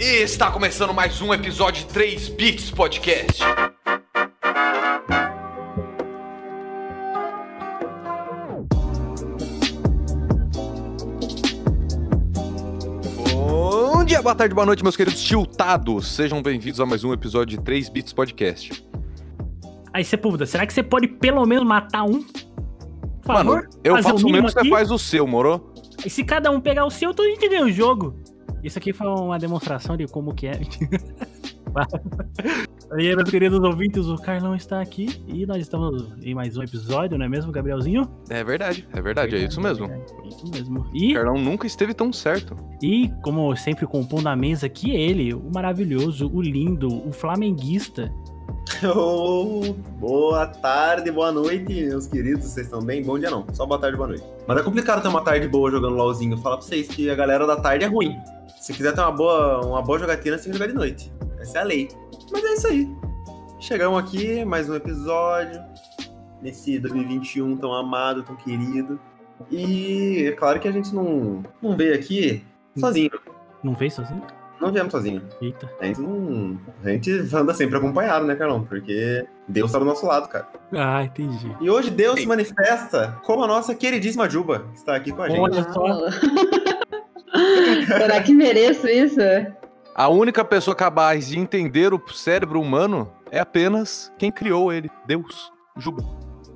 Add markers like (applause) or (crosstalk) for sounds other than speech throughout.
E está começando mais um episódio de 3 Bits Podcast. Bom dia, boa tarde, boa noite, meus queridos tiltados. Sejam bem-vindos a mais um episódio de 3 Bits Podcast. Aí, Sepúlveda, será que você pode pelo menos matar um? Por Mano, favor? eu Fazer faço o mesmo que você aqui? faz o seu, moro? E se cada um pegar o seu, então a gente ganha o jogo. Isso aqui foi uma demonstração de como que é. (laughs) Aí, meus queridos ouvintes, o Carlão está aqui e nós estamos em mais um episódio, não é mesmo, Gabrielzinho? É verdade, é verdade, é isso mesmo. É isso mesmo. O E, Carlão nunca esteve tão certo. e, como sempre compondo a mesa aqui, ele, o maravilhoso, o lindo, o flamenguista. Oh, (laughs) boa tarde, boa noite, meus queridos. Vocês estão bem? Bom dia não, só boa tarde, boa noite. Mas é complicado ter uma tarde boa jogando LOLzinho. Falar pra vocês que a galera da tarde é ruim. Se quiser ter uma boa, uma boa jogatina, você tem que jogar de noite. Essa é a lei. Mas é isso aí. Chegamos aqui, mais um episódio. Nesse 2021 tão amado, tão querido. E é claro que a gente não, não veio aqui sozinho. Não fez sozinho? Não viemos sozinho. Eita. A gente não. A gente anda sempre acompanhado, né, Carlão? Porque Deus tá do nosso lado, cara. Ah, entendi. E hoje Deus se manifesta como a nossa queridíssima Juba, que está aqui com a gente. Olha só. (laughs) Será que mereço isso? A única pessoa capaz de entender o cérebro humano é apenas quem criou ele, Deus. Juba.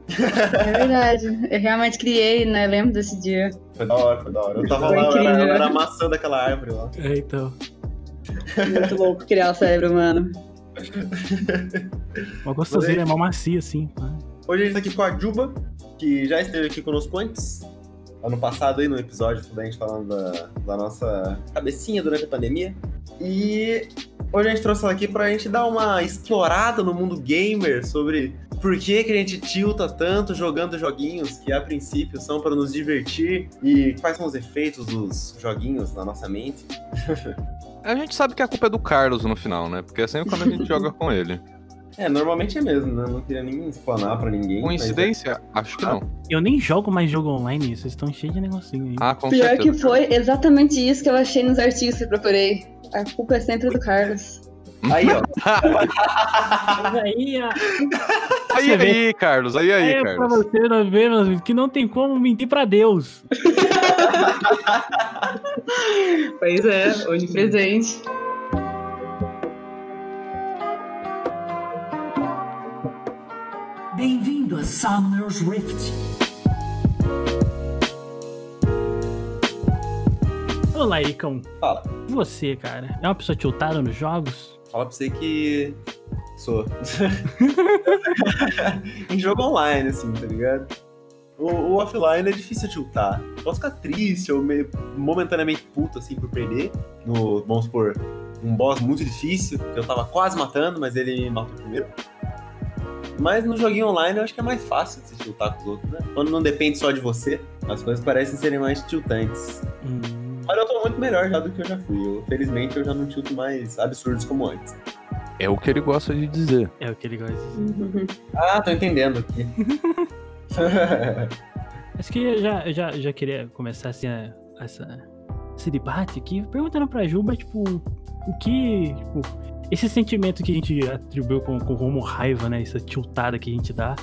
(laughs) É verdade. Eu realmente criei, né? Lembro desse dia. Foi da hora, foi da hora. Eu tava Foi lá, eu era, incrível. eu era amassando aquela árvore lá. É, então. Muito louco criar o cérebro humano. Uma gostosinha, é mal macia, assim. Hoje a gente tá aqui com a Juba, que já esteve aqui conosco antes. Ano passado aí no episódio da gente falando da, da nossa cabecinha durante a pandemia. E hoje a gente trouxe ela aqui pra gente dar uma explorada no mundo gamer sobre por que, que a gente tilta tanto jogando joguinhos que a princípio são para nos divertir e quais são os efeitos dos joguinhos na nossa mente. (laughs) A gente sabe que a culpa é do Carlos no final, né? Porque é sempre quando a gente joga com ele. (laughs) É, normalmente é mesmo, né? Não queria nem explanar pra ninguém. é- Coincidência? Acho que não. Eu nem jogo mais jogo online, vocês estão cheios de negocinho aí. Ah, com Pior certeza. que foi exatamente isso que eu achei nos artigos que eu procurei. A culpa é sempre do Carlos. Aí, ó. Aí, (laughs) ó, Aí, aí, Carlos. Aí, aí, é pra Carlos. você não ver, meus amigos, que não tem como mentir pra Deus. (laughs) (laughs) Pois é, onipresente. Bem-vindo a Summoner's Rift. Olá, Icão. Fala. Você, cara, é uma pessoa tiltada nos jogos? Fala pra você que sou. (laughs) em jogo online, assim, tá ligado? O, o offline é difícil tiltar. Posso ficar triste ou meio momentaneamente puto, assim, por perder. No, vamos supor, um boss muito difícil, que eu tava quase matando, mas ele me matou primeiro. Mas no joguinho online eu acho que é mais fácil de se tiltar com os outros, né? Quando não depende só de você, as coisas parecem serem mais tiltantes. Hum, Mas eu tô muito melhor já do que eu já fui. Eu, felizmente eu já não tilto mais absurdos como antes. É o que ele gosta de dizer. é o que ele gosta de dizer. (laughs) Ah, tô entendendo aqui. (laughs) (laughs) Acho que eu já, eu já, já queria começar assim, essa, esse debate aqui, perguntando pra Juba, tipo, o que. Tipo, esse sentimento que a gente atribuiu com, com como raiva, né? Essa tiltada que a gente dá.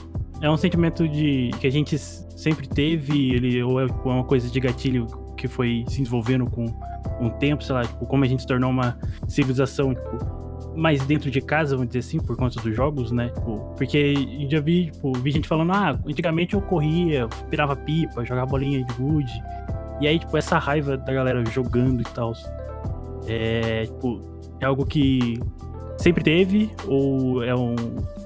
É um sentimento de que a gente sempre teve, ele, ou é uma coisa de gatilho que foi se desenvolvendo com um tempo, sei lá, tipo, como a gente se tornou uma civilização, tipo, mais dentro de casa, vamos dizer assim, por conta dos jogos, né? Tipo, porque eu já vi, tipo, vi gente falando, ah, antigamente eu corria, pirava pipa, jogava bolinha de gude. E aí, tipo, essa raiva da galera jogando e tal. É, tipo, é algo que sempre teve, ou é um.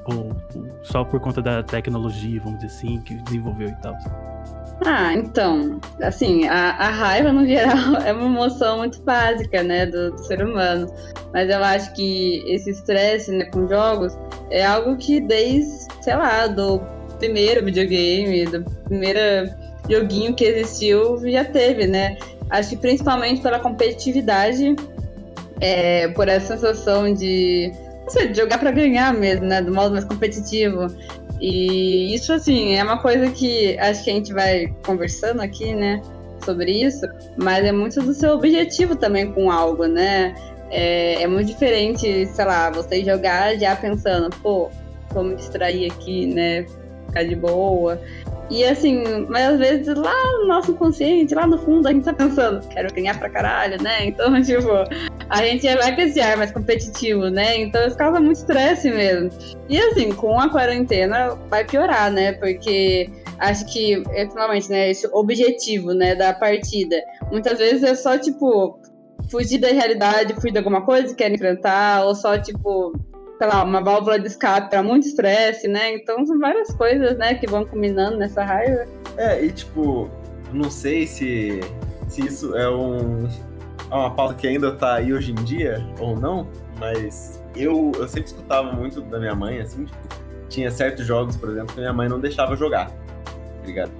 Ou, tipo, só por conta da tecnologia, vamos dizer assim, que desenvolveu e tal. Ah, então, assim, a, a raiva no (laughs) geral é uma emoção muito básica, né, do, do ser humano. Mas eu acho que esse estresse, né, com jogos é algo que desde, sei lá, do primeiro videogame, do primeiro joguinho que existiu, já teve, né? Acho que principalmente pela competitividade, é, por essa sensação de, não sei, de jogar pra ganhar mesmo, né, do modo mais competitivo. E isso, assim, é uma coisa que acho que a gente vai conversando aqui, né? Sobre isso, mas é muito do seu objetivo também com algo, né? É, é muito diferente, sei lá, você jogar já pensando, pô, vou me distrair aqui, né? Ficar de boa. E assim, mas às vezes lá no nosso consciente, lá no fundo, a gente tá pensando, quero ganhar pra caralho, né? Então, (laughs) tipo, a gente vai com esse ar mais competitivo, né? Então isso causa muito estresse mesmo. E assim, com a quarentena vai piorar, né? Porque acho que, finalmente, né, esse objetivo, né, da partida, muitas vezes é só, tipo, fugir da realidade, fugir de alguma coisa que quer enfrentar, ou só, tipo, sei lá, uma válvula de escape para muito estresse, né? Então são várias coisas, né, que vão combinando nessa raiva. É, e tipo, não sei se, se isso é um é uma pauta que ainda tá aí hoje em dia ou não, mas eu, eu sempre escutava muito da minha mãe, assim, tipo, tinha certos jogos, por exemplo, que minha mãe não deixava jogar, tá ligado?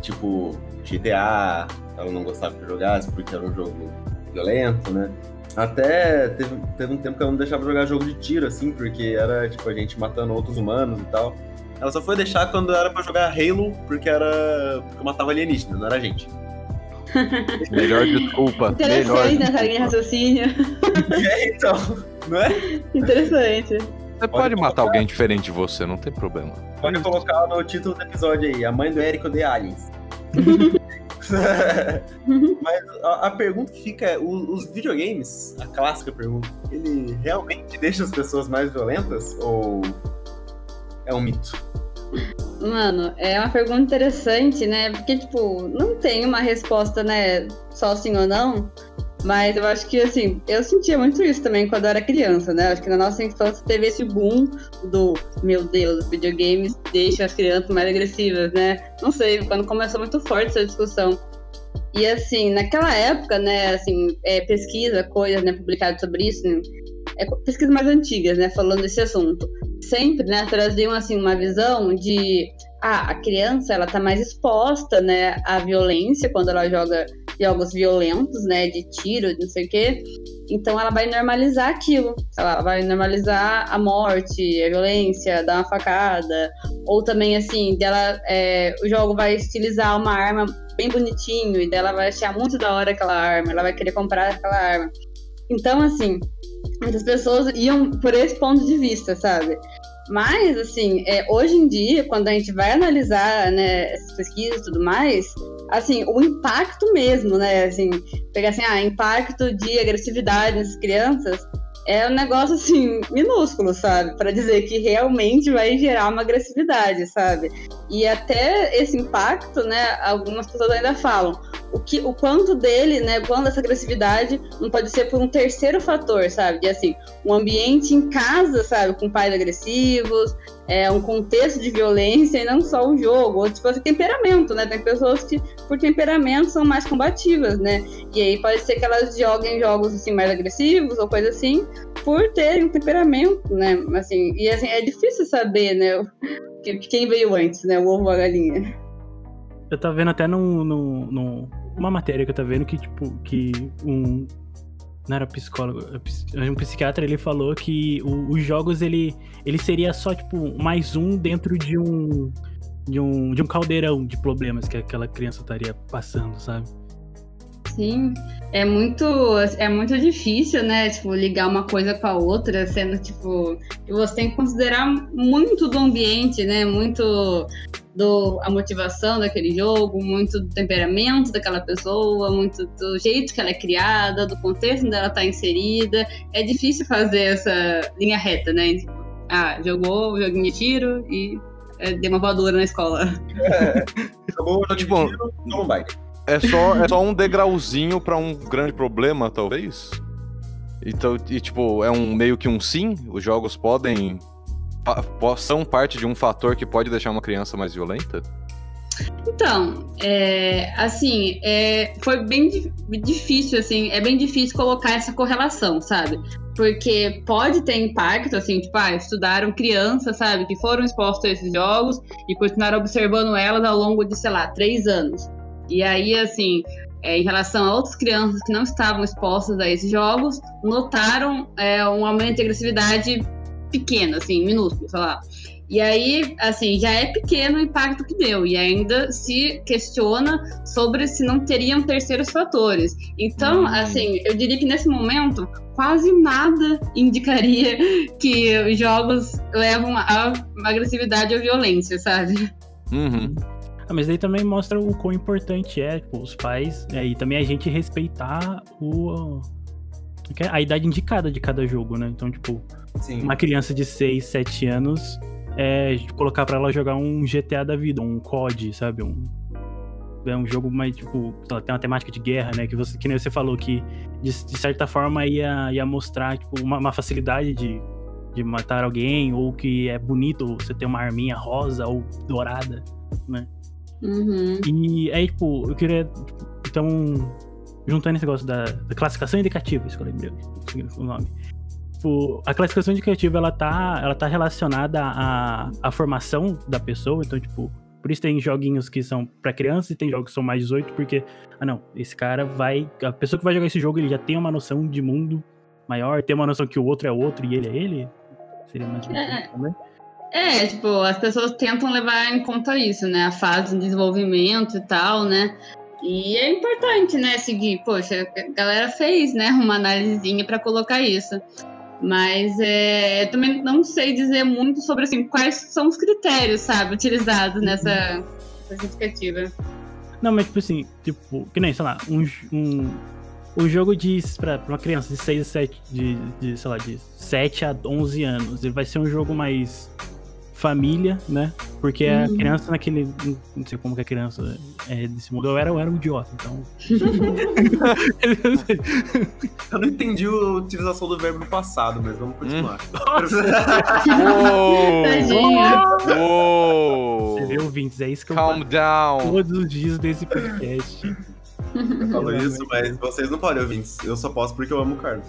Tipo, GTA, ela não gostava eu jogasse porque era um jogo violento, né? Até teve, teve um tempo que ela não deixava jogar jogo de tiro, assim, porque era, tipo, a gente matando outros humanos e tal. Ela só foi deixar quando era pra jogar Halo, porque era. porque matava alienígena, não era a gente. (laughs) Melhor desculpa. Interessante melhor nessa linha de raciocínio. (laughs) É, então, não é? Interessante. Você pode matar alguém diferente de você, não tem problema. Pode colocar no título do episódio aí, a mãe do Érico de Aliens. (laughs) (laughs) Mas a, a pergunta que fica é: os videogames, a clássica pergunta, ele realmente deixa as pessoas mais violentas? Ou é um mito? Mano, é uma pergunta interessante, né? Porque, tipo, não tem uma resposta, né? Só sim ou não. Mas eu acho que, assim, eu sentia muito isso também quando eu era criança, né? Acho que na nossa infância teve esse boom do, meu Deus, videogames deixam as crianças mais agressivas, né? Não sei, quando começou muito forte essa discussão. E, assim, naquela época, né, assim, é, pesquisa, coisas, né, publicadas sobre isso, né? É, pesquisas mais antigas, né, falando desse assunto sempre, né, traziam assim uma visão de ah, a criança ela tá mais exposta, né, à violência quando ela joga jogos violentos, né, de tiro, de não sei o quê. Então ela vai normalizar aquilo. Ela vai normalizar a morte, a violência, dar uma facada, ou também assim, dela é, o jogo vai estilizar uma arma bem bonitinho e dela vai achar muito da hora aquela arma, ela vai querer comprar aquela arma. Então assim, muitas pessoas iam por esse ponto de vista, sabe? Mas, assim, é, hoje em dia, quando a gente vai analisar né, essas pesquisas e tudo mais, assim, o impacto mesmo, né? Assim, pegar assim, ah, impacto de agressividade nas crianças é um negócio, assim, minúsculo, sabe? Para dizer que realmente vai gerar uma agressividade, sabe? E até esse impacto, né, algumas pessoas ainda falam o, que, o quanto dele, né, quando essa agressividade não pode ser por um terceiro fator, sabe? De assim, um ambiente em casa, sabe, com pais agressivos, é, um contexto de violência e não só o jogo, ou tipo assim, temperamento, né? Tem pessoas que, por temperamento, são mais combativas, né? E aí pode ser que elas joguem jogos assim mais agressivos ou coisa assim, por terem um temperamento, né? Assim, e assim, é difícil saber, né? o- que- Quem veio antes, né? O ovo ou a galinha. Eu tava vendo até num, num, num- uma matéria que eu tava vendo que, tipo, que um. Não era psicólogo, é um psiquiatra ele falou que o- os jogos ele, ele seria só, tipo, mais um dentro de um. De um, de um caldeirão de problemas que aquela criança estaria passando, sabe? Sim, é muito, é muito difícil, né? Tipo, ligar uma coisa com a outra, sendo tipo. Você tem que considerar muito do ambiente, né? Muito do a motivação daquele jogo, muito do temperamento daquela pessoa, muito do jeito que ela é criada, do contexto onde ela está inserida. É difícil fazer essa linha reta, né? Tipo, ah, jogou o joguinho de tiro e é, deu uma voadora na escola. Jogou o jogo de Tipo, tiro, tomou um baile. É só, é só um degrauzinho pra um grande problema, talvez? Então, e tipo, é um meio que um sim? Os jogos podem. são parte de um fator que pode deixar uma criança mais violenta? Então, é, assim, é, foi bem di- difícil, assim, é bem difícil colocar essa correlação, sabe? Porque pode ter impacto, assim, tipo, ah, estudaram crianças, sabe, que foram expostas a esses jogos e continuaram observando elas ao longo de, sei lá, três anos. E aí, assim, é, em relação a outras crianças que não estavam expostas a esses jogos, notaram é, um aumento de agressividade pequeno, assim, minúsculo, sei lá. E aí, assim, já é pequeno o impacto que deu, e ainda se questiona sobre se não teriam terceiros fatores. Então, Hum. assim, eu diria que nesse momento, quase nada (laughs) indicaria que os jogos levam a agressividade ou violência, sabe? Uhum. Ah, mas daí também mostra o quão importante é, tipo, os pais, é, e também a gente respeitar o. a idade indicada de cada jogo, né? Então, tipo, Sim. uma criança de 6, 7 anos, é, colocar pra ela jogar um GTA da vida, um COD, sabe? Um, é um jogo mais, tipo, tem uma temática de guerra, né? Que, você, que nem você falou, que de, de certa forma ia, ia mostrar, tipo, uma, uma facilidade de, de matar alguém, ou que é bonito você ter uma arminha rosa ou dourada, né? Uhum. E aí, tipo, eu queria. tipo, então, juntando esse negócio da, da classificação indicativa, isso que eu lembrei o nome. Tipo, a classificação indicativa ela tá, ela tá relacionada à, à formação da pessoa, então, tipo, por isso tem joguinhos que são pra criança e tem jogos que são mais 18, porque, ah não, esse cara vai. A pessoa que vai jogar esse jogo, ele já tem uma noção de mundo maior, tem uma noção que o outro é outro e ele é ele. Seria mais É. também. É, tipo, as pessoas tentam levar em conta isso, né? A fase de desenvolvimento e tal, né? E é importante, né, seguir. Poxa, a galera fez, né, uma análisezinha pra colocar isso. Mas é, eu também não sei dizer muito sobre, assim, quais são os critérios, sabe, utilizados nessa, nessa justificativa. Não, mas tipo assim, tipo, que nem, sei lá, um, um, um jogo de, pra, pra uma criança de 6 a 7, de, de, sei lá, de 7 a 11 anos, ele vai ser um jogo mais família, né? Porque a Uhum. criança naquele, não sei como que a criança é desse mundo, eu era, eu era um idiota, então... (laughs) Eu não entendi a utilização do verbo no passado, mas vamos continuar. Uou! Tadinho. Uou! Você vê, ouvintes, é isso que eu Calm faço down. todos os dias desse podcast. Eu falo isso, mas vocês não podem ouvir. Eu só posso porque eu amo o Carlos.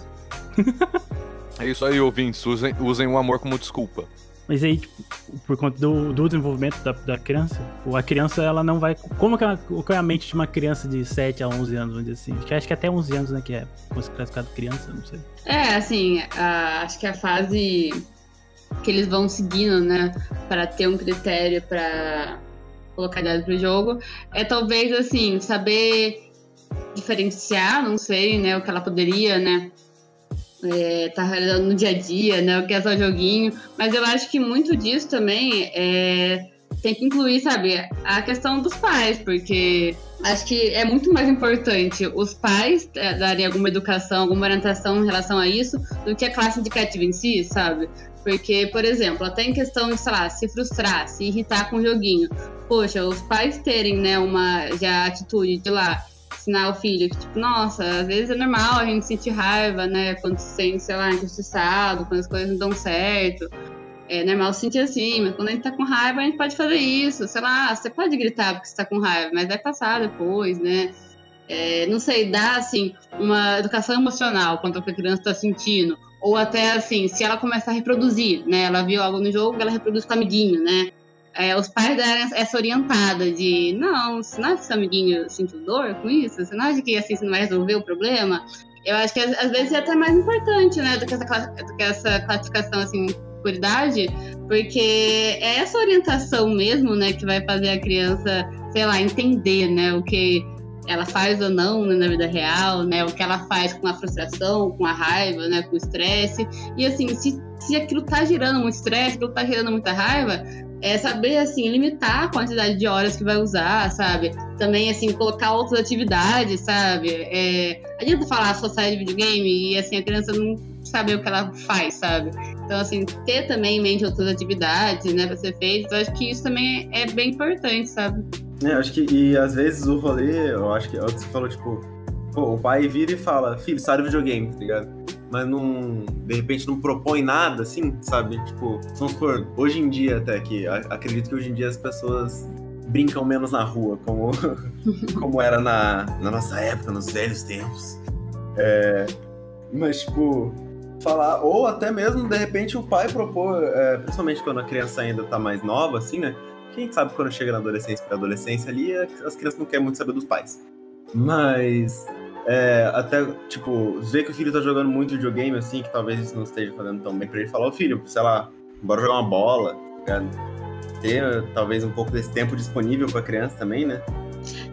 É isso aí, ouvintes. Usem, usem o amor como desculpa. Mas aí, tipo, por conta do, do desenvolvimento da, da criança, a criança, ela não vai. Como que, ela, qual é a mente de uma criança de 7 a 11 anos, vamos dizer assim? Que Acho que até 11 anos, né? Que é classificado criança, não sei. É, assim, a- acho que a fase que eles vão seguindo, né, para ter um critério para colocar idade pro jogo, é talvez, assim, saber diferenciar, não sei, né, o que ela poderia, né, é, tá realizando no dia a dia, né, o que é só joguinho, mas eu acho que muito disso também é, tem que incluir, sabe, a questão dos pais, porque acho que é muito mais importante os pais é, darem alguma educação, alguma orientação em relação a isso, do que a classe indicativa em si, sabe? Porque, por exemplo, até em questão de, sei lá, se frustrar, se irritar com o joguinho. Poxa, os pais terem, né, uma já atitude de lá ensinar o filho que, tipo, nossa, às vezes é normal a gente sentir raiva, né, quando se sente, sei lá, injustiçado, quando as coisas não dão certo. É normal se sentir assim, mas quando a gente tá com raiva, a gente pode fazer isso. Sei lá, você pode gritar porque você tá com raiva, mas vai passar depois, né? É, não sei, dar, assim, uma educação emocional quanto ao que a criança tá sentindo. Ou até, assim, se ela começar a reproduzir, né? Ela viu algo no jogo, ela reproduz com o amiguinho, né? É, os pais deram essa orientada de, não, você não acha que seu amiguinho sentiu dor com isso? Você não acha que assim você não vai resolver o problema? Eu acho que às, vezes é até mais importante, né, do que essa, do que essa classificação, assim, por idade, porque é essa orientação mesmo, né, que vai fazer a criança, sei lá, entender, né, o que ela faz ou não né, na vida real, né, o que ela faz com a frustração, com a raiva, né, com o estresse. E assim, se, se aquilo tá gerando muito estresse, aquilo tá gerando muita raiva, é saber, assim, limitar a quantidade de horas que vai usar, sabe? Também, assim, colocar outras atividades, sabe? É, adianta falar só sai de videogame e, assim, a criança não saber o que ela faz, sabe? Então, assim, ter também em mente outras atividades, né, pra ser feito, eu acho que isso também é bem importante, sabe? É, acho que, e às vezes o rolê, eu acho que é o que você falou, tipo, pô, o pai vira e fala, filho, sai do videogame, tá ligado? Mas não, de repente não propõe nada, assim, sabe? Tipo, vamos supor, hoje em dia até que, acredito que hoje em dia as pessoas brincam menos na rua, como, (laughs) como era na, na nossa época, nos velhos tempos. É, mas, tipo, falar, ou até mesmo, de repente, o pai propor, é, principalmente quando a criança ainda tá mais nova, assim, né? Quem sabe quando chega na adolescência, pra adolescência ali, as crianças não querem muito saber dos pais. Mas é, até, tipo, ver que o filho tá jogando muito videogame, assim, que talvez isso não esteja fazendo tão bem pra ele, falar, ô filho, sei lá, bora jogar uma bola, tá ter talvez um pouco desse tempo disponível pra criança também, né?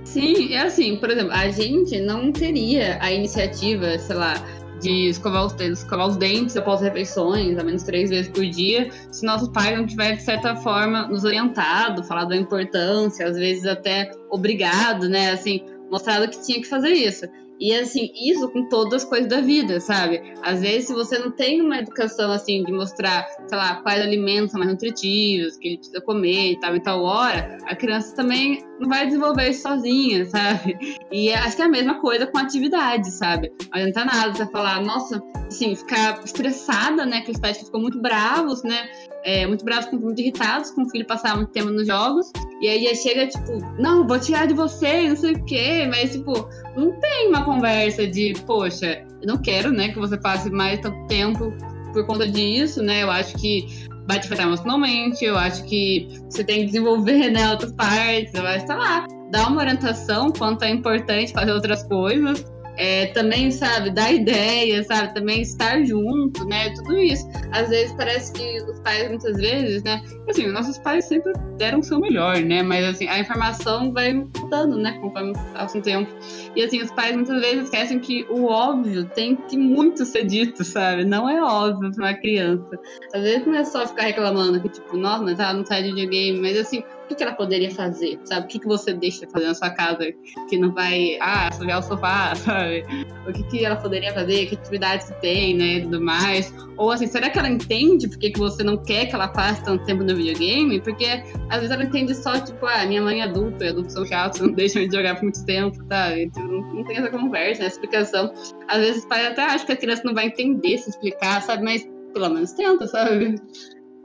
Sim, é assim, por exemplo, a gente não teria a iniciativa, sei lá, de escovar os, dentes, escovar os dentes após refeições, ao menos três vezes por dia, se nossos pais não tiverem, de certa forma, nos orientado, falado da importância, às vezes até obrigado, né, assim, mostrado que tinha que fazer isso. E assim, isso com todas as coisas da vida, sabe? Às vezes, se você não tem uma educação assim de mostrar, sei lá, quais alimentos são mais nutritivos, que ele precisa comer e tal, em tal hora, a criança também não vai desenvolver isso sozinha, (laughs) sabe? E acho que é a mesma coisa com atividade, sabe? Não adianta nada você falar, nossa, assim, ficar estressada, né? Que os pais ficam muito bravos, né? É, muito bravos, muito irritados com o filho passar muito tempo nos jogos. E aí chega, tipo, não, vou tirar de você, não sei o quê. Mas, tipo, não tem uma conversa de, poxa, eu não quero, né, que você passe mais tanto tempo por conta disso, né? Eu acho que vai te afetar emocionalmente, eu acho que você tem que desenvolver, né, outras partes, eu acho, sei lá, dar uma orientação quanto é importante fazer outras coisas é, também, sabe, dar ideia, sabe, também estar junto, né, tudo isso. Às vezes parece que os pais, muitas vezes, né, assim, nossos pais sempre deram o seu melhor, né, mas assim, a informação vai mudando, né, conforme passa o tempo. E assim, os pais muitas vezes esquecem que o óbvio tem que muito ser dito, sabe, não é óbvio para uma criança. Às vezes não é só ficar reclamando que, tipo, nossa, mas ela não sai de videogame, mas assim, o que ela poderia fazer, sabe? O que, que você deixa fazer na sua casa que não vai, ah, sujar o sofá, (laughs) sabe? O que, que ela poderia fazer, que atividades que tem, né, e tudo mais. Ou assim, será que ela entende por que, que você não quer que ela passe tanto tempo no videogame? Porque às vezes ela entende só, tipo, ah, minha mãe é adulta, adultos são chatos, não deixam de jogar por muito tempo, sabe? Então, não, tem essa conversa, essa explicação. Às vezes os pais até acham que a criança não vai entender se explicar, sabe? Mas pelo menos tenta, sabe?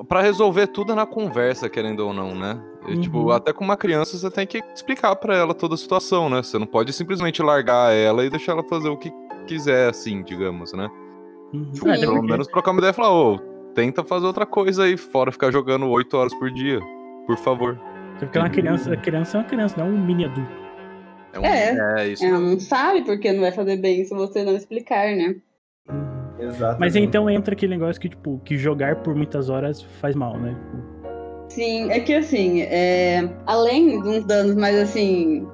Pra resolver tudo é na conversa, querendo ou não, né? E, Uhum. Tipo, até com uma criança você tem que explicar pra ela toda a situação, né? Você não pode simplesmente largar ela e deixar ela fazer o que quiser, assim, digamos, né? Uhum. Tipo, É, pelo porque- menos trocar uma ideia e falar, ô, tenta fazer outra coisa aí, fora ficar jogando 8 horas por dia. Por favor. porque uma criança, a criança é uma criança, não é um mini adulto. É, um- É. é isso. Ela não sabe porque não vai fazer bem se você não explicar, né? Exato. Mas então entra aquele negócio que, tipo, que jogar por muitas horas faz mal, né? Sim, é que assim, é, além de uns danos, mas assim,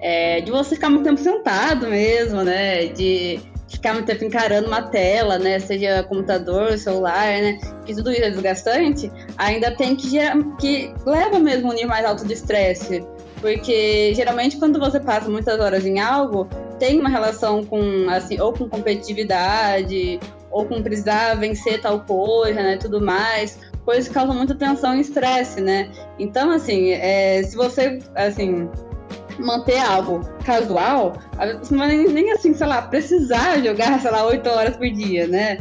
é, de você ficar muito tempo sentado mesmo, né? De ficar muito tempo encarando uma tela, né? Seja computador, celular, né? Que tudo isso é desgastante, ainda tem que gerar, que leva mesmo um nível mais alto de estresse. Porque geralmente quando você passa muitas horas em algo, tem uma relação com, assim, ou com competitividade, ou com precisar vencer tal coisa, né? Tudo mais coisas que causam muita tensão e estresse, né? Então, assim, é, se você, assim, manter algo casual, você não vai nem, nem, assim, sei lá, precisar jogar, sei lá, oito horas por dia, né?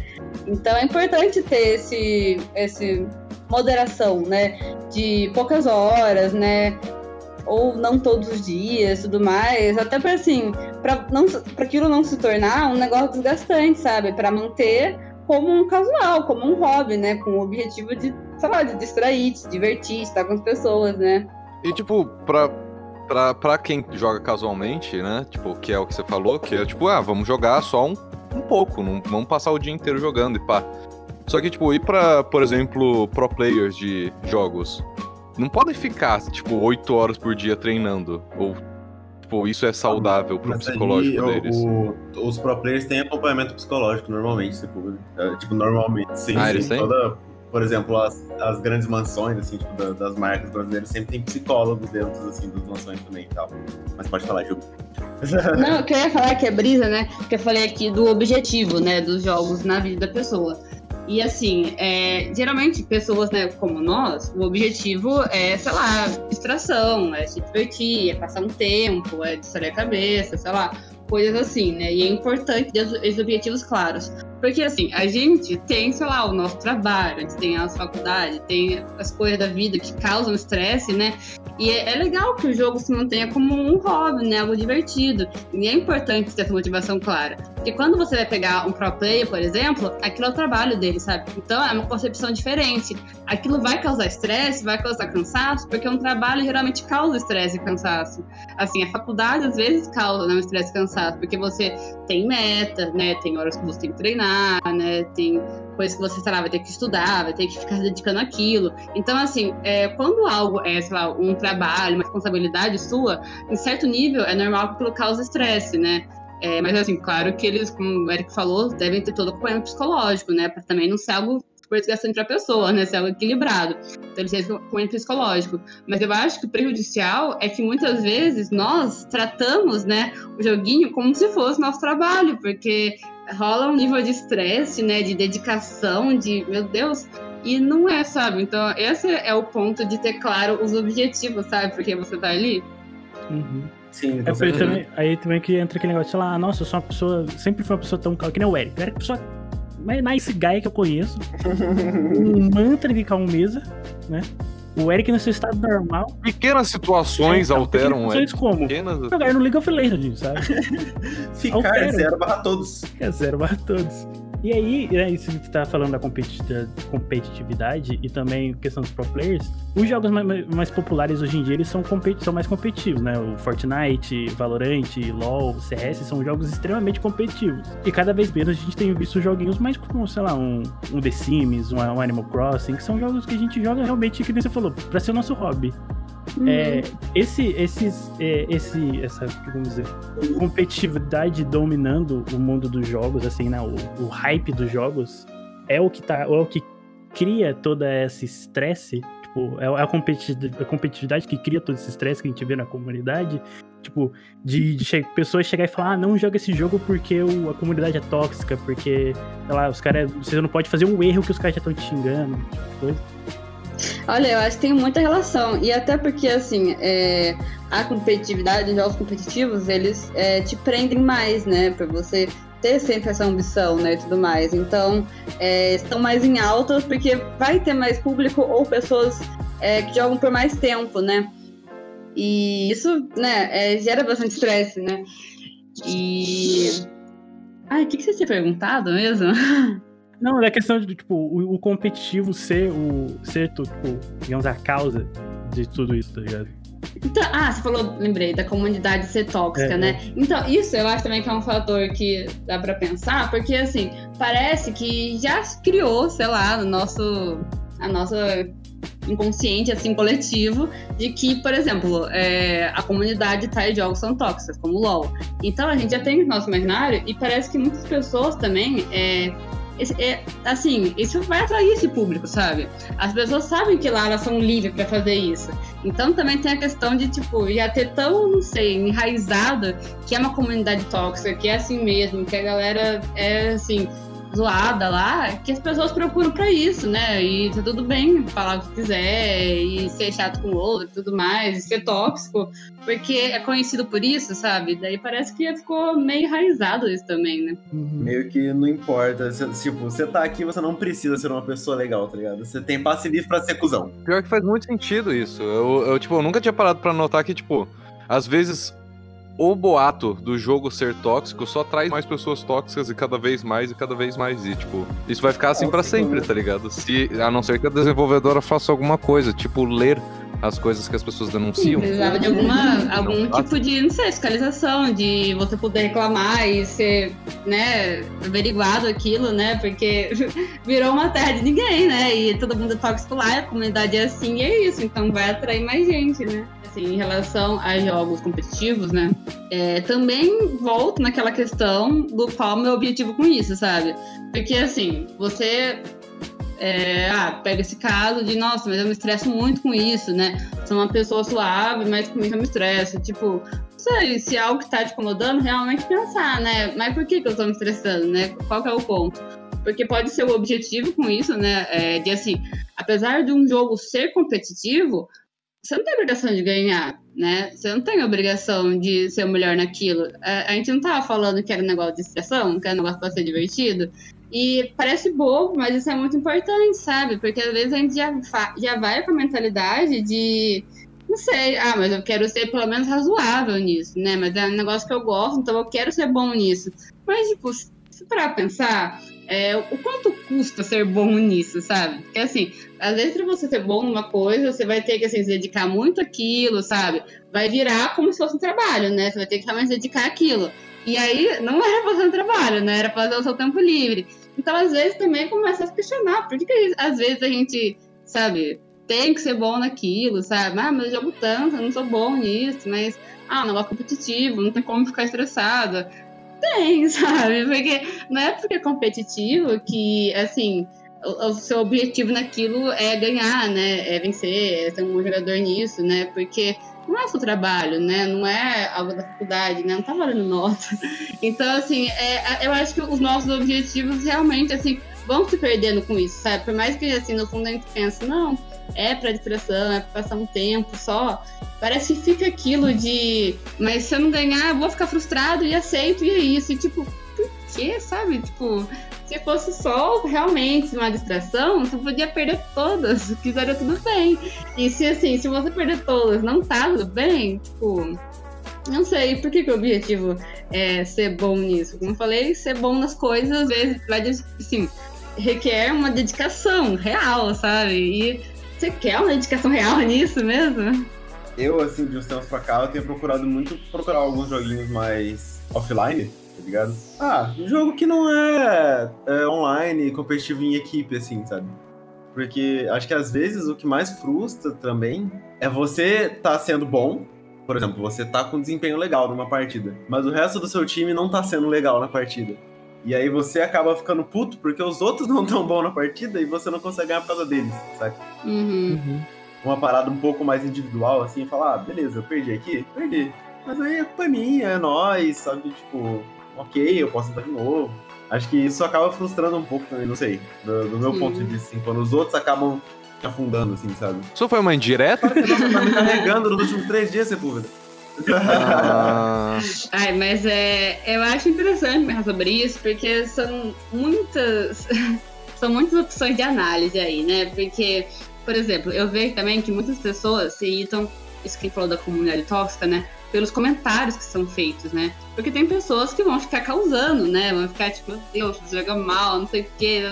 Então é importante ter esse, esse moderação, né? De poucas horas, né? Ou não todos os dias, tudo mais, até para assim, para não, para aquilo não se tornar um negócio desgastante, sabe? Para manter como um casual, como um hobby, né? Com o objetivo de, sei lá, de distrair, de se divertir, estar com as pessoas, né? E, tipo, pra, pra, pra quem joga casualmente, né? Tipo, que é o que você falou, que é tipo, ah, vamos jogar só um, um pouco, não vamos passar o dia inteiro jogando e pá. Só que, tipo, ir pra, por exemplo, pro players de jogos, não podem ficar, tipo, oito horas por dia treinando. Ou, tipo, isso é saudável pro Mas psicológico ali, deles. o- o- os pro players têm acompanhamento psicológico normalmente, tipo, é, tipo normalmente, sim, Ah, sim, toda, por exemplo, as, as grandes mansões, assim, tipo, da- das marcas brasileiras sempre tem psicólogos dentro, assim, das mansões também e tal. Mas pode falar, Ju. (laughs) Não, eu queria falar que é brisa, né? Que eu falei aqui do objetivo, né, dos jogos na vida da pessoa. E assim, é, geralmente pessoas, né, como nós, o objetivo é, sei lá, distração, é se divertir, é passar um tempo, é distrair a cabeça, sei lá, coisas assim, né? E é importante ter os- objetivos claros. Porque assim, a gente tem, sei lá, o nosso trabalho, a gente tem a nossa faculdade, tem as coisas da vida que causam estresse, né? E é, é legal que o jogo se mantenha como um hobby, né? Algo divertido. E é importante ter essa motivação clara. Porque quando você vai pegar um pro player, por exemplo, aquilo é o trabalho dele, sabe? Então é uma concepção diferente. Aquilo vai causar estresse, vai causar cansaço, porque um trabalho geralmente causa estresse e cansaço. Assim, a faculdade às vezes causa né, um estresse e cansaço, porque você tem meta, né? Tem horas que você tem que treinar, né? Tem coisas que você, sei lá, vai ter que estudar, vai ter que ficar dedicando àquilo. Então, assim, é, quando algo é, sei lá, um trabalho, uma responsabilidade sua, em certo nível, é normal que aquilo cause estresse, né? É, mas, assim, claro que eles, como o Eric falou, devem ter todo o acompanhamento psicológico, né? Pra também não ser algo super desgastante pra pessoa, né? Ser algo equilibrado. Então, eles têm esse acompanhamento psicológico. Mas eu acho que o prejudicial é que muitas vezes nós tratamos, né, o joguinho como se fosse nosso trabalho, porque rola um nível de estresse, né, de dedicação, de, meu Deus, e não é, sabe? Então, esse é o ponto de ter claro os objetivos, sabe? Porque você tá ali. Uhum. Sim, É certeza. também, aí também que entra aquele negócio, sei lá, nossa, eu sou uma pessoa, sempre fui uma pessoa tão calma, que nem o Eric. O Eric é a pessoa mais nice guy que eu conheço. (laughs) um mantra de calmeza, né? O Eric no seu estado normal. Pequenas situações É, então, alteram, pequenas é. situações como? Pequenas. Jogar no League of Legends, sabe? (laughs) Ficar Altera. zero barra todos. É zero barra todos. E aí, né, isso que você tá falando da competi- da competitividade e também questão dos pro players, os jogos mais, mais- populares hoje em dia eles são, são mais competitivos, né? O Fortnite, Valorant, LoL, CS são jogos extremamente competitivos. E cada vez menos a gente tem visto joguinhos mais como, sei lá, um, um The Sims, um, um Animal Crossing, que são jogos que a gente joga realmente, que nem você falou, pra ser o nosso hobby. É, esse, esses, é, esse, essa, vamos dizer, competitividade dominando o mundo dos jogos, assim, né? O, o hype dos jogos é o que tá, é o que cria todo esse estresse. Tipo, é a competitividade, a competitividade que cria todo esse estresse que a gente vê na comunidade. Tipo, de, de che- pessoas chegar e falar, ah, não joga esse jogo porque o- a comunidade é tóxica, porque, sei lá, os caras. Você não pode fazer um erro que os caras já estão te xingando. tipo, coisa. Olha, eu acho que tem muita relação. E até porque, assim, é, a competitividade, os jogos competitivos, eles é, te prendem mais, né? Pra você ter sempre essa ambição, né? E tudo mais. Então, é, estão mais em alta porque vai ter mais público ou pessoas é, que jogam por mais tempo, né? E isso, né, é, gera bastante estresse, né? E. Ai, o que, que você tinha perguntado mesmo? (laughs) Não, é questão de, tipo, o, o competitivo ser o. ser, tipo, digamos, a causa de tudo isso, tá ligado? Então, ah, você falou, lembrei, da comunidade ser tóxica, É, né? Então, isso eu acho também que é um fator que dá pra pensar, porque assim, parece que já criou, sei lá, no nosso. a nossa inconsciente, assim, coletivo, de que, por exemplo, é, a comunidade tais de jogos são tóxicas, como o LOL. Então a gente já tem no nosso imaginário e parece que muitas pessoas também. É, assim, isso vai atrair esse público, sabe? As pessoas sabem que lá elas são livres pra fazer isso. Então também tem a questão de, tipo, já ter tão, não sei, enraizado que é uma comunidade tóxica, que é assim mesmo, que a galera é assim, zoada lá, que as pessoas procuram pra isso, né? E tá tudo bem falar o que quiser, e ser chato com o outro e tudo mais, e ser tóxico, porque é conhecido por isso, sabe? Daí parece que ficou meio enraizado isso também, né? Meio que não importa. Cê- tipo, você tá aqui, você não precisa ser uma pessoa legal, tá ligado? Você tem passe livre pra ser cuzão. Pior que faz muito sentido isso. Eu, eu, tipo, eu nunca tinha parado pra notar que, tipo, às vezes o boato do jogo ser tóxico só traz mais pessoas tóxicas e cada vez mais e cada vez mais. E, tipo, isso vai ficar assim pra Tóxico, sempre, né? tá ligado? Se, a não ser que a desenvolvedora faça alguma coisa, tipo, ler as coisas que as pessoas denunciam. Precisava de alguma, (laughs) algum tipo de, não sei, fiscalização, de você poder reclamar e ser, né, averiguado aquilo, né? Porque (laughs) virou uma terra de ninguém, né? E todo mundo é tóxico lá, a comunidade é assim e é isso, então vai atrair mais gente, né? Assim, em relação a jogos competitivos, né? É, também volto naquela questão do qual é meu objetivo com isso, sabe? Porque assim, você é, ah, pega esse caso de, nossa, mas eu me estresso muito com isso, né? Sou uma pessoa suave, mas com isso eu me estresso. Tipo, não sei, se é algo que tá te incomodando, realmente pensar, né? Mas por que, que eu tô me estressando, né? Qual que é o ponto? Porque pode ser o objetivo com isso, né? É, de assim, apesar de um jogo ser competitivo, você não tem obrigação de ganhar, né? Você não tem obrigação de ser o melhor naquilo. A, a gente não tava falando que era um negócio de distração, que era um negócio pra ser divertido. E parece bobo, mas isso é muito importante, sabe? Porque às vezes a gente já, já vai com a mentalidade de. Não sei, ah, mas eu quero ser pelo menos razoável nisso, né? Mas é um negócio que eu gosto, então eu quero ser bom nisso. Mas, tipo, se parar pensar, é, o quanto custa ser bom nisso, sabe? Porque assim, às vezes pra você ser bom numa coisa, você vai ter que assim, se dedicar muito àquilo, sabe? Vai virar como se fosse um trabalho, né? Você vai ter que realmente dedicar àquilo. E aí, não era fazer um trabalho, né? Era fazer o seu tempo livre. Então, às vezes, também começa a se questionar. Por que, que às vezes a gente, sabe, tem que ser bom naquilo, sabe? Ah, mas eu jogo tanto, eu não sou bom nisso, mas, ah, um negócio competitivo, não tem como ficar estressada. Tem, (laughs) sabe? Porque não é porque é competitivo que, assim, o, o seu objetivo naquilo é ganhar, né? É vencer, é ser um jogador nisso, né? Porque não é seu trabalho, né? Não é algo da faculdade, né? Não tá valendo nota. (laughs) Então, assim, é, eu acho que os nossos objetivos realmente, assim, vão se perdendo com isso, sabe? Por mais que, assim, no fundo a gente pense, não, é pra distração, é pra passar um tempo só. Parece que fica aquilo de, mas se eu não ganhar, vou ficar frustrado e aceito, e é isso. E, tipo, por quê, sabe? Tipo, se fosse só realmente uma distração, você podia perder todas, se quiser tudo bem. E se assim, se você perder todas, não tá tudo bem, tipo, não sei, por que, que o objetivo é ser bom nisso? Como eu falei, ser bom nas coisas, às vezes, vai, assim, requer uma dedicação real, sabe? E você quer uma dedicação real nisso mesmo? Eu, assim, de uns tempos pra cá, eu tenho procurado muito procurar alguns joguinhos mais offline tá ligado? Ah, um jogo que não é, é online, competitivo em equipe, assim, sabe? Porque acho que às vezes o que mais frustra também é você tá sendo bom, por exemplo, você tá com desempenho legal numa partida, mas o resto do seu time não tá sendo legal na partida. E aí você acaba ficando puto porque os outros (laughs) não tão bons na partida e você não consegue ganhar por causa deles, sabe? Uhum. Uhum. Uma parada um pouco mais individual, assim, falar, ah, beleza, eu perdi aqui, perdi. Mas aí a culpa é minha, é nós, sabe? Tipo, ok, eu posso tentar de novo. Acho que isso acaba frustrando um pouco também, não sei, do, do meu ponto de vista, assim, quando os outros acabam afundando, assim, sabe? Isso foi uma indireta? Claro que não, tá me carregando nos últimos três dias, Sepúlveda. Ah. Ai, mas é, eu acho interessante pensar sobre isso, porque são muitas, (laughs) são muitas opções de análise aí, né? Porque, por exemplo, eu vejo também que muitas pessoas se irritam, isso que falou da comunidade tóxica, né? pelos comentários que são feitos, né? Porque tem pessoas que vão ficar causando, né? Vão ficar tipo, meu Deus, joga mal, não sei o quê.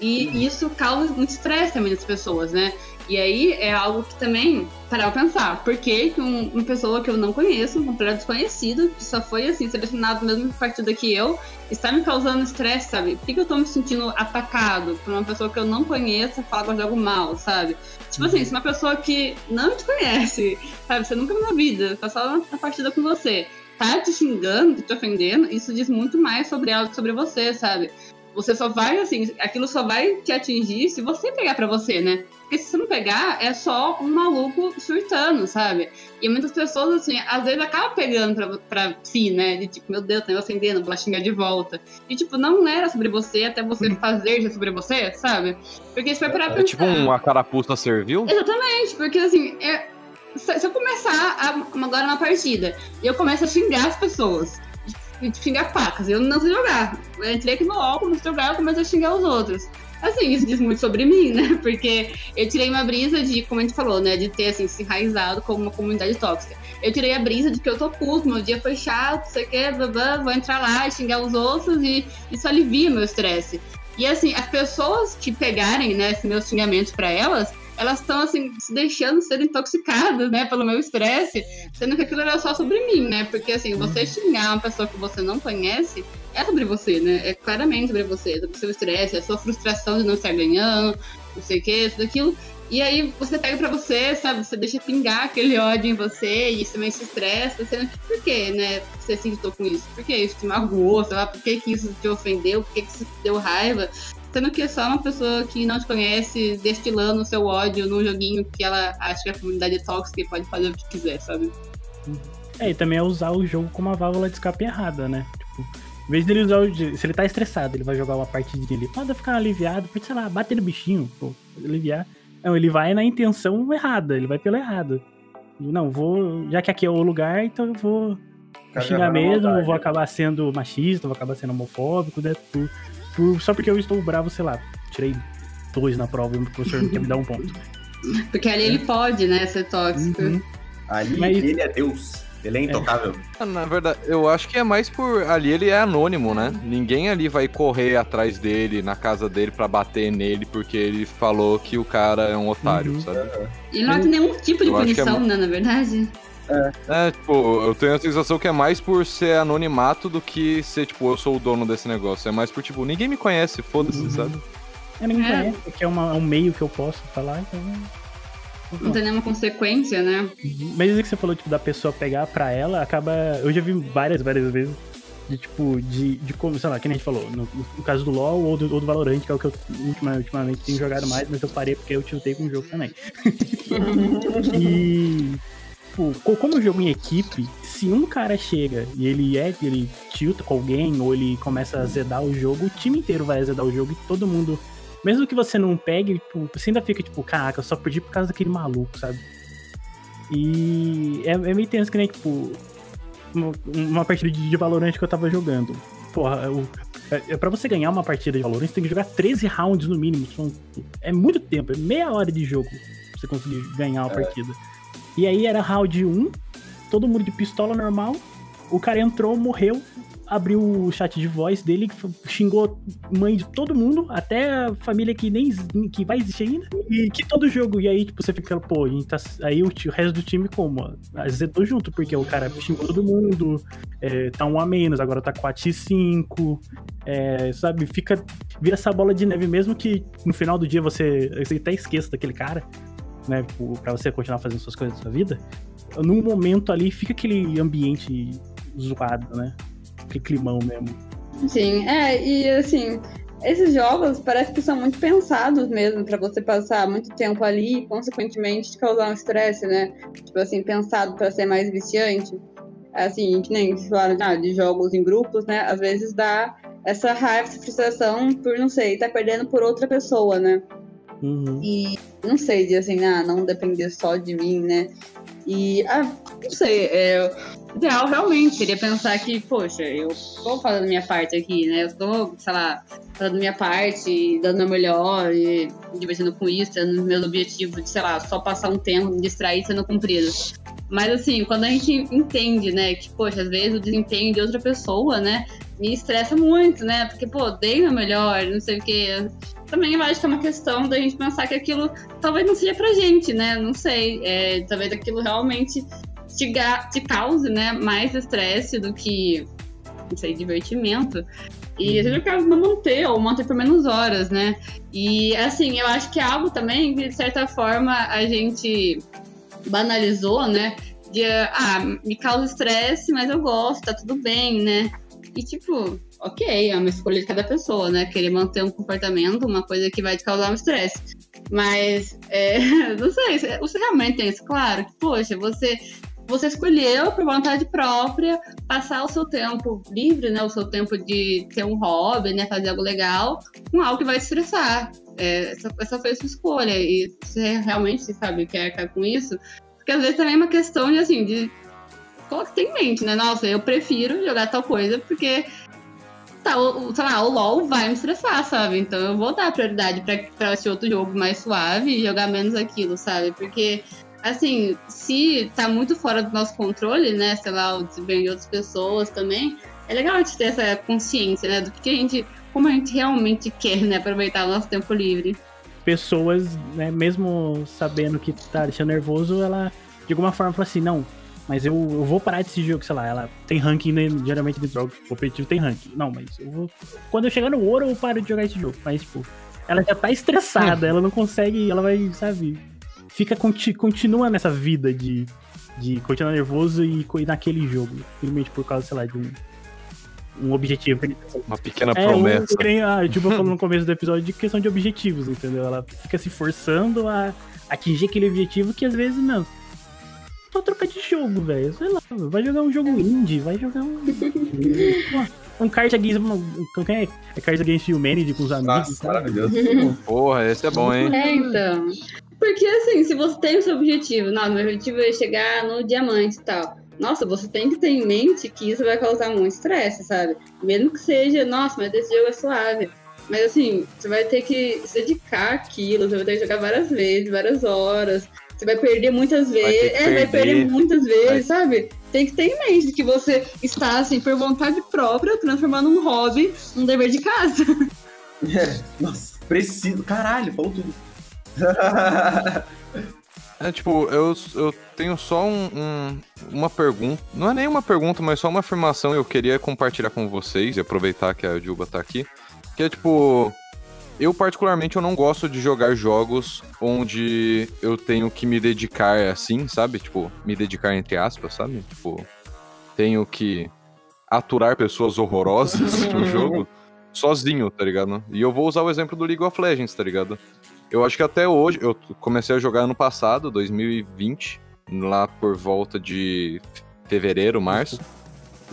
E isso causa muito estresse também nas pessoas, né? E aí é algo que também para eu pensar, por que um, uma pessoa que eu não conheço, um completo desconhecido, que só foi assim, selecionado no mesmo partido que eu, está me causando estresse, sabe? Por que, que eu tô me sentindo atacado por uma pessoa que eu não conheço fala de algo mal, sabe? Tipo assim, se uma pessoa que não te conhece, sabe, você nunca viu na vida, tá só na partida com você, tá te xingando, te ofendendo, isso diz muito mais sobre ela sobre você, sabe? Você só vai, assim, aquilo só vai te atingir se você pegar para você, né? Porque se você não pegar, é só um maluco surtando, sabe? E muitas pessoas, assim, às vezes acabam pegando pra, pra si, né? De tipo, meu Deus, tá me ofendendo, vou xingar de volta. E tipo, não era sobre você até você uhum. fazer já sobre você, sabe? Porque se foi pra É tipo uma carapuça serviu? Exatamente, porque assim, é, se eu começar a, agora uma partida e eu começo a xingar as pessoas, e xingar pacas. Eu não sei jogar. Eu entrei aqui no LoL, comecei a jogar, eu comecei a xingar os outros. Assim, isso diz muito sobre mim, né? (laughs) Porque eu tirei uma brisa de, como a gente falou, né? De ter, assim, se enraizado como uma comunidade tóxica. Eu tirei a brisa de que eu tô puto, meu dia foi chato, não sei o blá, vou entrar lá e xingar os outros e isso alivia meu estresse. E, assim, as pessoas que pegarem, né, esses meus xingamentos pra elas, elas estão assim se deixando ser intoxicadas, né, pelo meu estresse, sendo que aquilo era só sobre mim, né? Porque assim, você uhum. xingar uma pessoa que você não conhece é sobre você, né? É claramente sobre você, sobre o seu estresse, a sua frustração de não estar ganhando, não sei o que, tudo aquilo. E aí você pega pra você, sabe? Você deixa pingar aquele ódio em você e isso também se estressa, sendo que por quê, né? Você se irritou com isso? Por que isso te magoou, sei lá? Por que, que isso te ofendeu? Por que, que isso te deu raiva? Sendo que é só uma pessoa que não te conhece destilando o seu ódio num joguinho que ela acha que a comunidade é tóxica e pode fazer o que quiser, sabe? É, e também é usar o jogo como uma válvula de escape errada, né? Tipo, em vez dele usar o. Se ele tá estressado, ele vai jogar uma partidinha ali. Pode ficar aliviado, pode, sei lá, bater no bichinho, pô, aliviar. Não, ele vai na intenção errada, ele vai pelo errado. Não, vou. Já que aqui é o lugar, então eu vou xingar mesmo, vou acabar sendo machista, vou acabar sendo homofóbico, né? Por- só porque eu estou bravo, sei lá, tirei dois na prova e o professor não quer me dar um ponto. (laughs) Porque ali ele pode, né, ser tóxico. Uhum. Ali Mas- ele é Deus. Ele é intocável. Ah, Na verdade, eu acho que é mais por. Ali ele é anônimo, né? Ninguém ali vai correr atrás dele, na casa dele, pra bater nele, porque ele falou que o cara é um otário, Uhum. sabe? E não tem nenhum tipo de Eu é punição, né, na verdade. É, tipo, eu tenho a sensação que é mais por ser anonimato do que ser, tipo, eu sou o dono desse negócio. É mais por, tipo, ninguém me conhece, foda-se, Uhum. sabe? É, ninguém É. conhece, que é uma- é um meio que eu posso falar, então. vou Não tem nenhuma consequência, né? Mas isso que você falou, tipo, da pessoa pegar pra ela, acaba. Eu já vi várias, várias vezes. De tipo, de, de como, sei lá, que nem a gente falou, no, no caso do LoL ou do, ou do Valorant, que é o que eu ultima- ultimamente tenho jogado mais, mas eu parei porque eu tiltei com o jogo também. (laughs) e. Tipo, co- como eu jogo em equipe, se um cara chega e ele é, ele tilta com alguém, ou ele começa a azedar o jogo, o time inteiro vai azedar o jogo e todo mundo. Mesmo que você não pegue, tipo, você ainda fica tipo, caraca, eu só perdi por causa daquele maluco, sabe? E é, é meio tenso que nem, tipo, uma, uma partida de, Valorant que eu tava jogando. Porra, o, é, é pra você ganhar uma partida de Valorant, você tem que jogar 13 rounds no mínimo. São, é muito tempo, é meia hora de jogo pra você conseguir ganhar uma partida. E aí era round 1, todo mundo de pistola normal. O cara entrou, morreu, abriu o chat de voz dele, xingou mãe de todo mundo, até a família que nem que vai existir ainda. E que todo jogo. E aí, tipo, você fica, pô, tá. Aí o, o resto do time como? Azedou junto, porque o cara xingou todo mundo, é, tá um a menos, agora tá 4x5. É, sabe, fica. Vira essa bola de neve, mesmo que no final do dia você, você até esqueça daquele cara, né? Tipo, pra você continuar fazendo suas coisas da sua vida. Num momento ali fica aquele ambiente zoado, né? Aquele climão mesmo. Sim, é, e assim, esses jogos parece que são muito pensados mesmo pra você passar muito tempo ali e, consequentemente, te causar um estresse, né? Tipo assim, pensado pra ser mais viciante. Assim, que nem vocês falaram ah, de jogos em grupos, né? Às vezes dá essa raiva, essa frustração por, não sei, tá perdendo por outra pessoa, né? Uhum. E não sei, de assim, ah, não depender só de mim, né? E, ah, não sei, é, o ideal realmente seria pensar que, poxa, eu tô fazendo minha parte aqui, né? Eu tô, sei lá, fazendo minha parte, dando meu melhor, e divertindo com isso, tendo meus objetivos de, sei lá, só passar um tempo, me distrair sendo cumprido. Mas assim, quando a gente entende, né, que, poxa, às vezes o desempenho de outra pessoa, né, me estressa muito, né? Porque, pô, dei meu melhor, não sei o quê. Também eu acho que é uma questão da gente pensar que aquilo talvez não seja pra gente, né? Não sei. É, talvez aquilo realmente te, te cause, né, mais estresse do que, não sei, divertimento. E a gente acaba não manter, ou manter por menos horas, né? E, assim, eu acho que é algo também que, de certa forma, a gente banalizou, né? De, ah, me causa estresse, mas eu gosto, tá tudo bem, né? E, tipo, ok, é uma escolha de cada pessoa, né? Querer manter um comportamento, uma coisa que vai te causar um estresse. Mas, é, (laughs) não sei, você- realmente tem isso claro? Que, poxa, você, você escolheu por vontade própria passar o seu tempo livre, né? O seu tempo de ter um hobby, né? Fazer algo legal com algo que vai te estressar. É, essa, essa foi a sua escolha. E você realmente sabe quer arcar com isso? Porque às vezes também é uma questão de, assim, de coloca em mente, né? Nossa, eu prefiro jogar tal coisa porque tá, o- sei lá, o LoL vai me estressar, sabe? Então eu vou dar prioridade pra, pra esse outro jogo mais suave e jogar menos aquilo, sabe? Porque, assim, se tá muito fora do nosso controle, né? Sei lá, o desempenho de outras pessoas também, é legal a gente ter essa consciência, né? Do que a gente, como a gente realmente quer, né? Aproveitar o nosso tempo livre. Pessoas, né, mesmo sabendo que tá deixando nervoso, ela de alguma forma fala assim, não, mas eu, eu vou parar desse jogo, sei lá, ela tem ranking, né, geralmente de jogos competitivos tem ranking. Não, mas eu vou. Quando eu chegar no ouro, eu paro de jogar esse jogo. Mas, tipo, ela já tá estressada, ela não consegue, ela vai, sabe, fica, conti- continua nessa vida de, de continuar nervoso e ir naquele jogo. Simplesmente por causa, sei lá, de um, um objetivo. Uma pequena É, promessa. um, que nem a Juba falou no (laughs) começo do episódio de questão de objetivos, entendeu? Ela fica se forçando a atingir aquele objetivo que às vezes, não. Só trocar de jogo, velho. Sei lá, vai jogar um jogo indie, vai jogar um. (laughs) um Cards Against. Quem é? É Cards Against Humanity com os amigos. Nossa, maravilhoso. (laughs) Porra, esse é bom, hein? É, então. Porque assim, se você tem o seu objetivo, não, meu objetivo é chegar no diamante e tal. nossa, você tem que ter em mente que isso vai causar muito estresse, sabe? Mesmo que seja, nossa, mas esse jogo é suave. Mas assim, você vai ter que se dedicar àquilo, você vai ter que jogar várias vezes, várias horas. Você vai perder muitas Vai vezes. que É, vai perder. muitas vezes, Vai- sabe? Tem que ter em mente que você está, assim, por vontade própria, transformando um hobby num dever de casa. É, nossa, preciso. Caralho, falou tudo. (laughs) É, tipo, eu, eu tenho só um, um- uma pergunta. Não é nem uma pergunta, mas só uma afirmação que eu queria compartilhar com vocês e aproveitar que a Juba tá aqui. Que é tipo. Eu, particularmente, eu não gosto de jogar jogos onde eu tenho que me dedicar assim, sabe? Tipo, me dedicar entre aspas, sabe? Tipo, tenho que aturar pessoas horrorosas (laughs) no jogo sozinho, tá ligado? E eu vou usar o exemplo do League of Legends, tá ligado? Eu acho que até hoje, eu comecei a jogar ano passado, 2020, lá por volta de fevereiro, março.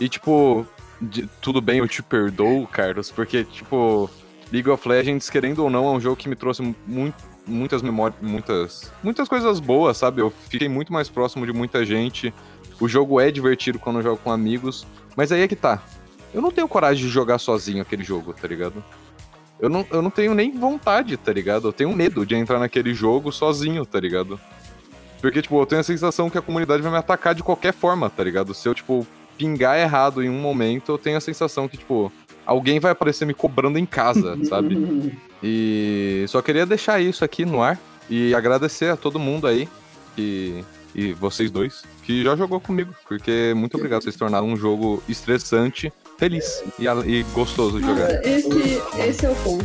E tipo, de- tudo bem, eu te perdoo, Carlos, porque tipo, League of Legends, querendo ou não, é um jogo que me trouxe muito, muitas memórias, muitas, muitas coisas boas, sabe? Eu fiquei muito mais próximo de muita gente. O jogo é divertido quando eu jogo com amigos, mas aí é que tá. Eu não tenho coragem de jogar sozinho aquele jogo, tá ligado? Eu não, eu não tenho nem vontade, tá ligado? Eu tenho medo de entrar naquele jogo sozinho, tá ligado? Porque, tipo, eu tenho a sensação que a comunidade vai me atacar de qualquer forma, tá ligado? Se eu, tipo, pingar errado em um momento, eu tenho a sensação que, tipo, alguém vai aparecer me cobrando em casa, (laughs) sabe? E só queria deixar isso aqui no ar e agradecer a todo mundo aí que, e vocês dois que já jogou comigo, porque muito obrigado, vocês tornaram um jogo estressante, feliz e, e gostoso de jogar. Esse, esse é o ponto.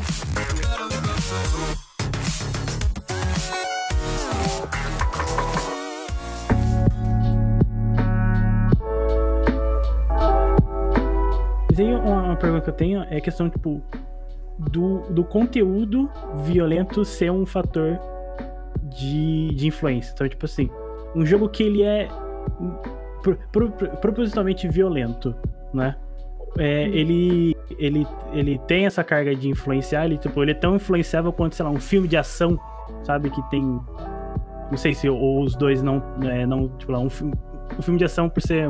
Mas aí uma, uma pergunta que eu tenho é a questão, tipo, do, do conteúdo violento ser um fator de, de influência. Então, tipo assim, um jogo que ele é pro- pro- pro- propositalmente violento, né? É, ele, ele, ele tem essa carga de influenciar, ele, tipo, ele é tão influenciável quanto, sei lá, um filme de ação, sabe? Que tem. Não sei se ou os dois não. É, não tipo, lá, um, um filme de ação, por ser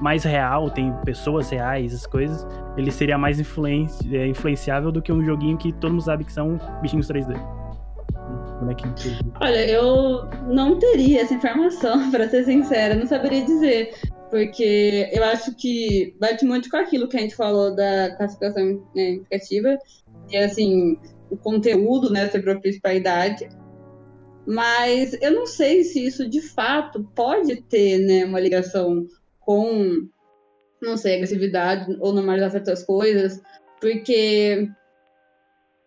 mais real, tem pessoas reais, essas coisas, ele seria mais influenci- é, influenciável do que um joguinho que todo mundo sabe que são bichinhos 3D. Hum, Bonequinho 3D. Olha, eu não teria essa informação, (laughs) pra ser sincera, não saberia dizer. Porque eu acho que bate muito com aquilo que a gente falou da classificação né, indicativa, e assim, o conteúdo, né, ser propício para a idade. Mas eu não sei se isso de fato pode ter né, uma ligação com, não sei, agressividade ou normalizar certas coisas, porque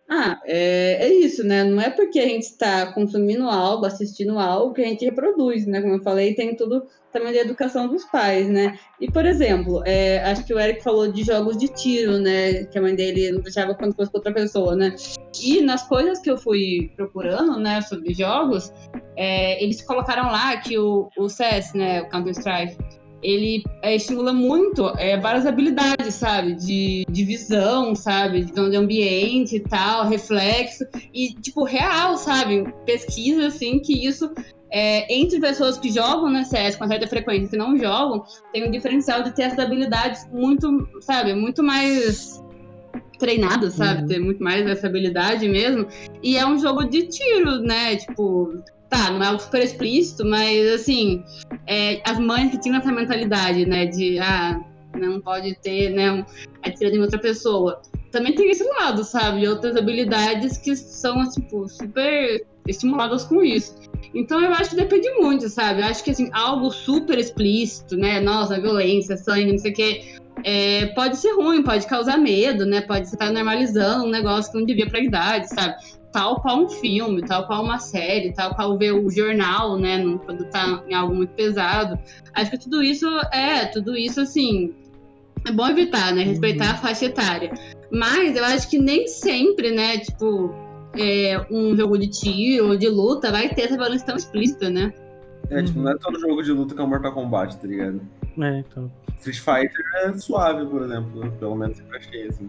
ah, é, é isso, né? Não é porque a gente está consumindo algo, assistindo algo, que a gente reproduz, né? Como eu falei, tem tudo também da educação dos pais, né? E, por exemplo, é, acho que o Eric falou de jogos de tiro, né? Que a mãe dele não deixava quando fosse com outra pessoa, né? E nas coisas que eu fui procurando, né, sobre jogos, é, eles colocaram lá que o, o CS, né, o Counter-Strike, ele é, estimula muito é, várias habilidades, sabe? De, de visão, sabe? De visão de ambiente e tal, reflexo. E, tipo, real, sabe? Pesquisa, assim, que isso, é, entre pessoas que jogam na CS com certa frequência e que não jogam, tem um diferencial de ter essas habilidades muito, sabe? Muito mais treinadas, sabe? Uhum. Ter muito mais essa habilidade mesmo. E é um jogo de tiro, né? Tipo, tá, não é algo super explícito, mas, assim é, as mães que tinham essa mentalidade, né, de ah, não pode ter, né, um, atirando em outra pessoa. Também tem esse lado, sabe? Outras habilidades que são, tipo, super estimuladas com isso. Então eu acho que depende muito, sabe? Eu acho que, assim, algo super explícito, né, nossa, violência, sangue, não sei o quê, é, pode ser ruim, pode causar medo, né? Pode estar normalizando um negócio que não devia pra idade, sabe? Tal qual um filme, tal qual uma série, tal qual ver o jornal, né? Quando tá em algo muito pesado. Acho que tudo isso é, tudo isso assim. É bom evitar, né? Respeitar a faixa etária. Mas eu acho que nem sempre, né? Tipo, é, um jogo de tiro ou de luta vai ter essa violência tão explícita, né? É, tipo, não é todo jogo de luta que é um Mortal Kombat, tá ligado? É, então. Street Fighter é suave, por exemplo. Pelo menos eu achei, assim.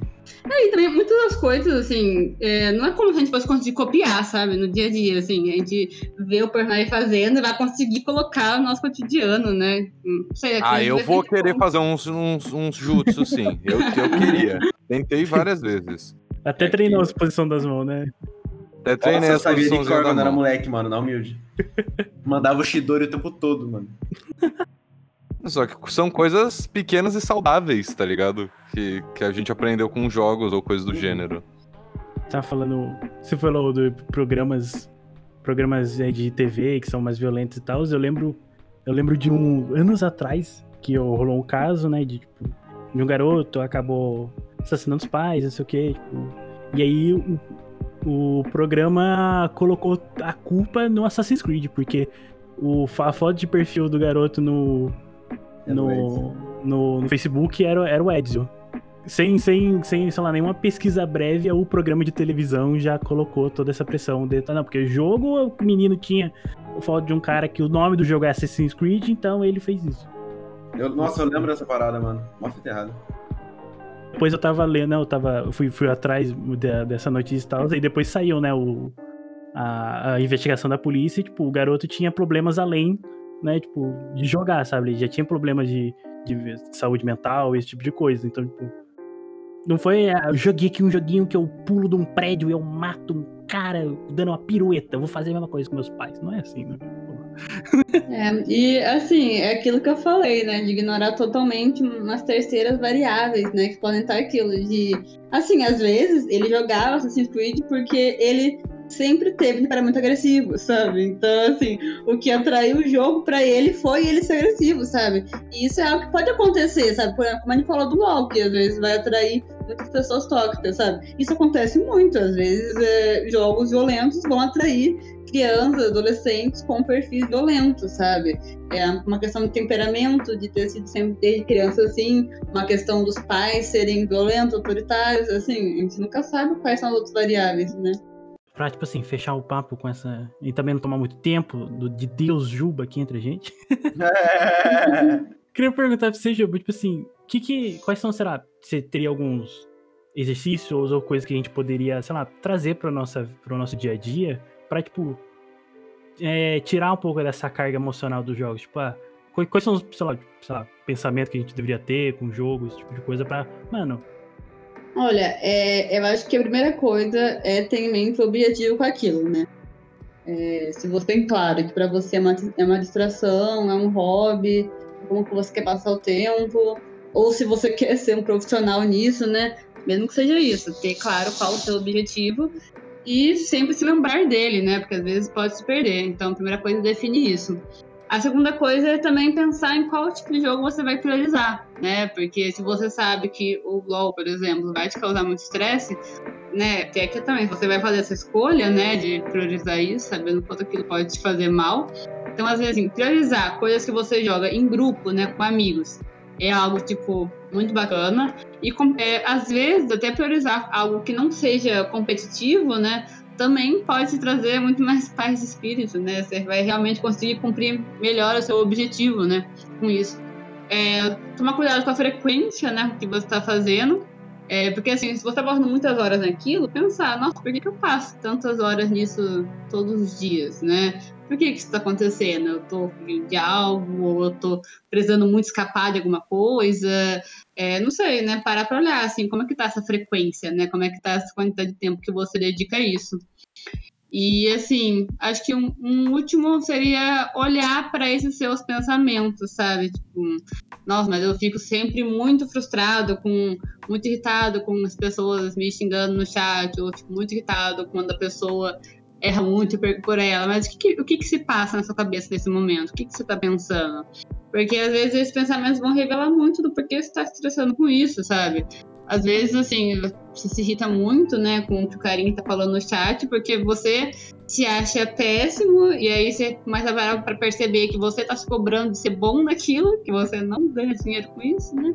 É, e também muitas das coisas, assim, é, não é como se a gente fosse conseguir copiar, sabe, no dia a dia, assim, a gente vê o personagem fazendo e vai conseguir colocar no nosso cotidiano, né? Não sei, Ah, aquilo eu vou querer bom. fazer uns, uns, uns jutsu, sim. Eu, eu queria. Tentei várias vezes. Até É treinou que- a posição das mãos, né? Até treinei Nossa, eu essa sabia de posiçãozinha cor da quando era moleque, mano, na humilde. (laughs) Mandava o Shidori o tempo todo, mano. Só que são coisas pequenas e saudáveis, tá ligado? Que, que a gente aprendeu com jogos ou coisas do gênero. Tava falando. Você falou de programas. Programas é, de TV que são mais violentos e tal. Eu lembro. Eu lembro de um. Anos atrás, que rolou um caso, né? De, tipo, de um garoto acabou assassinando os pais, não sei o quê. Tipo, e aí o, o programa colocou a culpa no Assassin's Creed, porque o, a foto de perfil do garoto no, no, no, no Facebook era, era o Ezio. Sem, sem, sem, sei lá, nenhuma pesquisa prévia, o programa de televisão já colocou toda essa pressão dentro. Não, porque o jogo, o menino tinha foto de um cara que o nome do jogo é Assassin's Creed, então ele fez isso. Eu- nossa, eu lembro dessa parada, mano. Mó fita errada. Depois eu tava lendo, eu tava, eu fui, fui atrás de- dessa notícia e tal, e depois saiu, né, o, a, a investigação da polícia, e, tipo, o garoto tinha problemas além, né, tipo, de jogar, sabe? Ele já tinha problemas de, de saúde mental, esse tipo de coisa. Então, tipo, não foi, ah, eu joguei aqui um joguinho que eu pulo de um prédio e eu mato um cara dando uma pirueta, vou fazer a mesma coisa com meus pais. Não é assim, né? É, e assim, é aquilo que eu falei, né? De ignorar totalmente umas terceiras variáveis, né? Que podem estar aquilo. De. Assim, às vezes ele jogava Assassin's Creed porque ele sempre teve temperamento agressivo, sabe? Então, assim, o que atraiu o jogo pra ele foi ele ser agressivo, sabe? E isso é algo que pode acontecer, sabe? Como a gente falou do LOL, que às vezes vai atrair muitas pessoas tóxicas, sabe? Isso acontece muito, às vezes é, jogos violentos vão atrair crianças, adolescentes com perfis violentos, sabe? É uma questão de temperamento, de ter sido sempre desde criança assim, uma questão dos pais serem violentos, autoritários, assim, a gente nunca sabe quais são as outras variáveis, né? Pra, tipo assim, fechar o papo com essa. E também não tomar muito tempo do, de Deus Juba aqui entre a gente. (laughs) Queria perguntar pra você, Juba, tipo assim, que que, quais são, será, você teria alguns exercícios ou coisas que a gente poderia, sei lá, trazer para nossa pro nosso dia a dia pra, tipo, é, tirar um pouco dessa carga emocional dos jogos, tipo, ah, quais, são os, sei lá, sei lá, pensamentos que a gente deveria ter com o jogo, esse tipo de coisa pra, mano, Olha, é, eu acho que a primeira coisa é ter em mente o objetivo com aquilo, né? É, se você tem claro que para você é uma, é uma distração, é um hobby, como que você quer passar o tempo, ou se você (laughs) quer ser um profissional nisso, né? Mesmo que seja isso, ter claro qual o seu objetivo e sempre se lembrar dele, né? Porque às vezes pode se perder. Então, a primeira coisa é definir isso. A segunda coisa é também pensar em qual tipo de jogo você vai priorizar, né? Porque se você sabe que o LoL, por exemplo, vai te causar muito estresse, né? Tem aqui também, você vai fazer essa escolha, né? De priorizar isso, sabendo quanto aquilo pode te fazer mal. Então, às vezes, assim, priorizar coisas que você joga em grupo, né? Com amigos, é algo, tipo, muito bacana. E, é, às vezes, até priorizar algo que não seja competitivo, né? Também pode trazer muito mais paz de espírito, né? Você vai realmente conseguir cumprir melhor o seu objetivo, né? Com isso. É, tomar cuidado com a frequência, né? Que você está fazendo. É, porque, assim, se você passando muitas horas naquilo, pensar, nossa, por que, que eu passo tantas horas nisso todos os dias, né? Por que, que isso está acontecendo? Eu estou fugindo de algo, ou eu estou precisando muito escapar de alguma coisa. É, não sei, né? Parar para olhar, assim, como é que tá essa frequência, né? Como é que tá essa quantidade de tempo que você dedica a isso. E, assim, acho que um, um último seria olhar para esses seus pensamentos, sabe? Tipo, nossa, mas eu fico sempre muito frustrado, com, muito irritado com as pessoas me xingando no chat, ou fico muito irritado quando a pessoa erra muito por ela. Mas o que, o que, que se passa na sua cabeça nesse momento? O que, que você tá pensando? Porque às vezes esses pensamentos vão revelar muito do porquê você tá se estressando com isso, sabe? Às vezes, assim, você se irrita muito, né, com o que o carinha tá falando no chat, porque você se acha péssimo, e aí você começa a parar pra perceber que você tá se cobrando de ser bom naquilo, que você não ganha dinheiro com isso, né?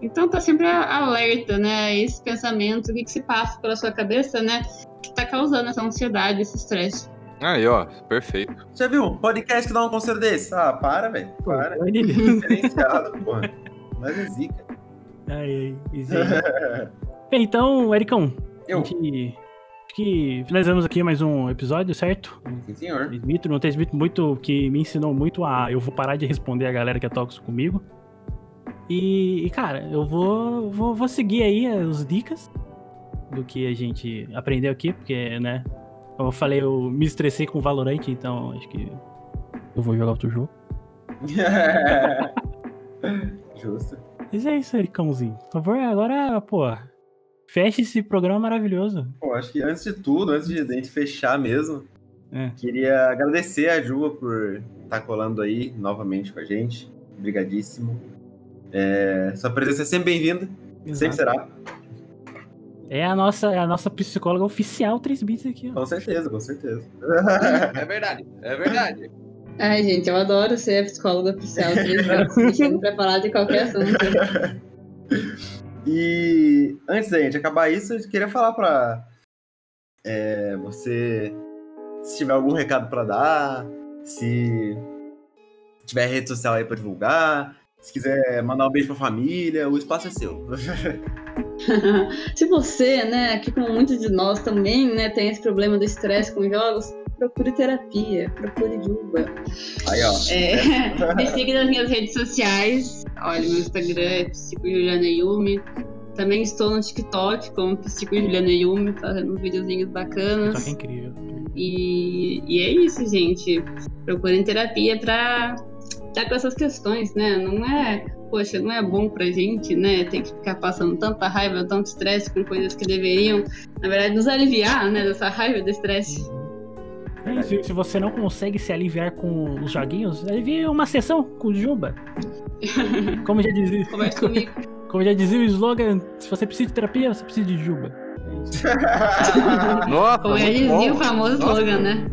Então tá sempre alerta, né? Esse pensamento, o que, que se passa pela sua cabeça, né? Que tá causando essa ansiedade, esse estresse. Aí, ó, perfeito. Já viu? um Podcast que dá um conselho desse? Ah, para, velho. Para. Diferenciado, porra. Mas é zica. Ai, ai. (laughs) Bem, então, Ericão, Eu. a gente. Acho que finalizamos aqui mais um episódio, certo? Sim, senhor. Smith, não tem Smith muito que me ensinou muito a eu vou parar de responder a galera que é tóxico comigo. E, e, cara, eu vou, vou, vou seguir aí as dicas do que a gente aprendeu aqui, porque, né? Como eu falei, eu me estressei com o Valorant, então acho que eu vou jogar outro jogo. (laughs) Justo. Mas é isso, Ericãozinho. Por favor, agora, pô, feche esse programa maravilhoso. Bom, acho que antes de tudo, antes de a gente fechar mesmo, É. queria agradecer a Juba por estar colando aí novamente com a gente. Obrigadíssimo. É, sua presença é sempre bem-vinda. Sempre será. É a nossa, é a nossa psicóloga oficial 3 bits aqui, ó. Com certeza, com certeza. É verdade, é verdade. Ai, gente, eu adoro ser a psicóloga oficial pra falar de qualquer assunto. (laughs) E antes da gente acabar isso, eu queria falar pra é, você se tiver algum recado pra dar, se tiver rede social aí pra divulgar, se quiser mandar um beijo pra família, o espaço é seu. (laughs) Se você, né, aqui como muitos de nós também, né, tem esse problema do estresse com jogos, procure terapia, procure Juba. Aí, ó. É, (laughs) me siga nas minhas redes sociais. Olha, meu Instagram é Psico Juliana Yumi. Também estou no TikTok como Psico Juliana Yumi, fazendo videozinhos bacanas. É incrível. E, e é isso, gente. Procurem terapia pra estar com essas questões, né? Não é, poxa, não é bom pra gente, né? Ter que ficar passando tanta raiva, tanto estresse com coisas que deveriam, na verdade, nos aliviar, né? Dessa raiva, do estresse. É, se, você não consegue se aliviar com os joguinhos, alivie uma sessão com o Juba. (laughs) Como já dizia, comigo. (laughs) como já dizia o slogan, se você precisa de terapia, você precisa de Juba. (laughs) Nossa, Como já dizia bom. o famoso Nossa. slogan, né?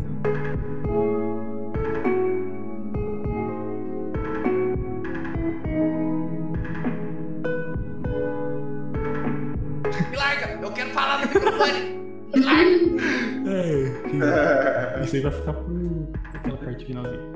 Me larga, eu quero falar no microfone. (laughs) É, que- Isso aí vai ficar por aquela parte finalzinha.